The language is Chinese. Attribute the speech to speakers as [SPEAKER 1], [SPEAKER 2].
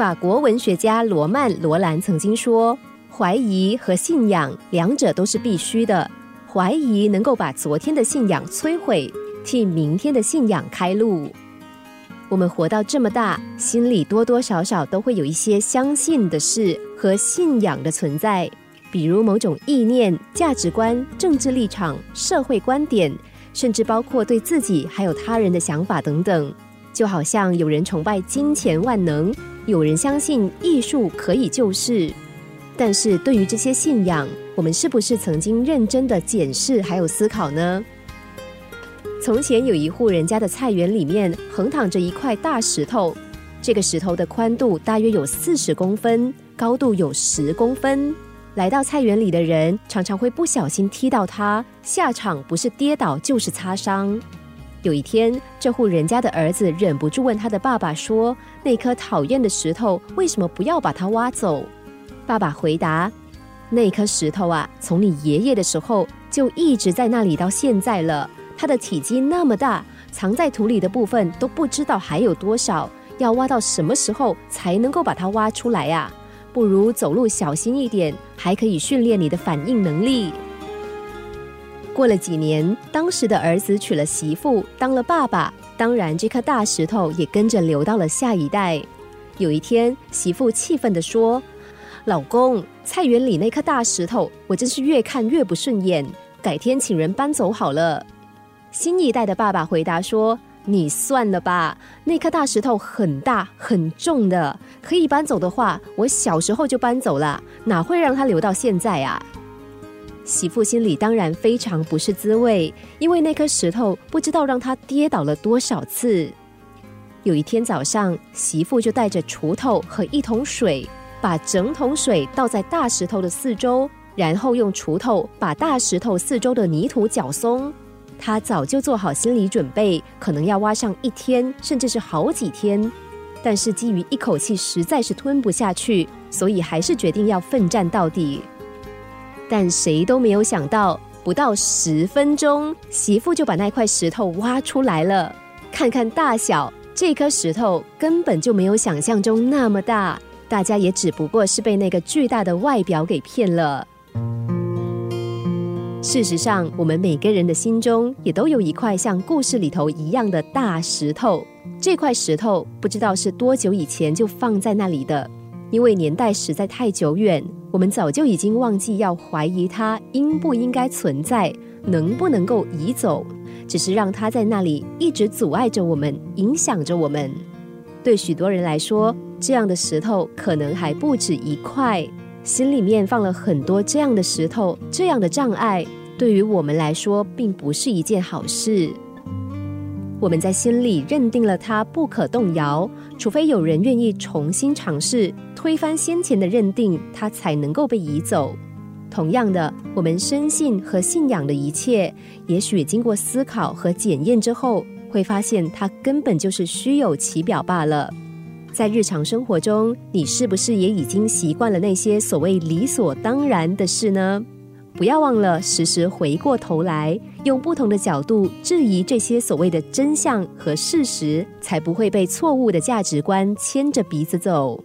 [SPEAKER 1] 法国文学家罗曼·罗兰曾经说：“怀疑和信仰两者都是必须的。怀疑能够把昨天的信仰摧毁，替明天的信仰开路。”我们活到这么大，心里多多少少都会有一些相信的事和信仰的存在，比如某种意念、价值观、政治立场、社会观点，甚至包括对自己还有他人的想法等等。就好像有人崇拜金钱万能，有人相信艺术可以救世。但是对于这些信仰，我们是不是曾经认真的检视还有思考呢？从前有一户人家的菜园里面横躺着一块大石头，这个石头的宽度大约有四十公分，高度有十公分。来到菜园里的人常常会不小心踢到它，下场不是跌倒就是擦伤。有一天，这户人家的儿子忍不住问他的爸爸说：“那颗讨厌的石头为什么不要把它挖走？”爸爸回答：“那颗石头啊，从你爷爷的时候就一直在那里到现在了。”它的体积那么大，藏在土里的部分都不知道还有多少，要挖到什么时候才能够把它挖出来呀？不如走路小心一点，还可以训练你的反应能力。过了几年，当时的儿子娶了媳妇，当了爸爸，当然这颗大石头也跟着流到了下一代。有一天，媳妇气愤地说：“老公，菜园里那颗大石头，我真是越看越不顺眼，改天请人搬走好了。”新一代的爸爸回答说：“你算了吧，那颗大石头很大很重的，可以搬走的话，我小时候就搬走了，哪会让它留到现在啊？”媳妇心里当然非常不是滋味，因为那颗石头不知道让他跌倒了多少次。有一天早上，媳妇就带着锄头和一桶水，把整桶水倒在大石头的四周，然后用锄头把大石头四周的泥土搅松。他早就做好心理准备，可能要挖上一天，甚至是好几天。但是基于一口气实在是吞不下去，所以还是决定要奋战到底。但谁都没有想到，不到十分钟，媳妇就把那块石头挖出来了。看看大小，这颗石头根本就没有想象中那么大，大家也只不过是被那个巨大的外表给骗了。事实上，我们每个人的心中也都有一块像故事里头一样的大石头。这块石头不知道是多久以前就放在那里的，因为年代实在太久远，我们早就已经忘记要怀疑它应不应该存在，能不能够移走，只是让它在那里一直阻碍着我们，影响着我们。对许多人来说，这样的石头可能还不止一块。心里面放了很多这样的石头，这样的障碍，对于我们来说并不是一件好事。我们在心里认定了它不可动摇，除非有人愿意重新尝试推翻先前的认定，它才能够被移走。同样的，我们深信和信仰的一切，也许经过思考和检验之后，会发现它根本就是虚有其表罢了。在日常生活中，你是不是也已经习惯了那些所谓理所当然的事呢？不要忘了时时回过头来，用不同的角度质疑这些所谓的真相和事实，才不会被错误的价值观牵着鼻子走。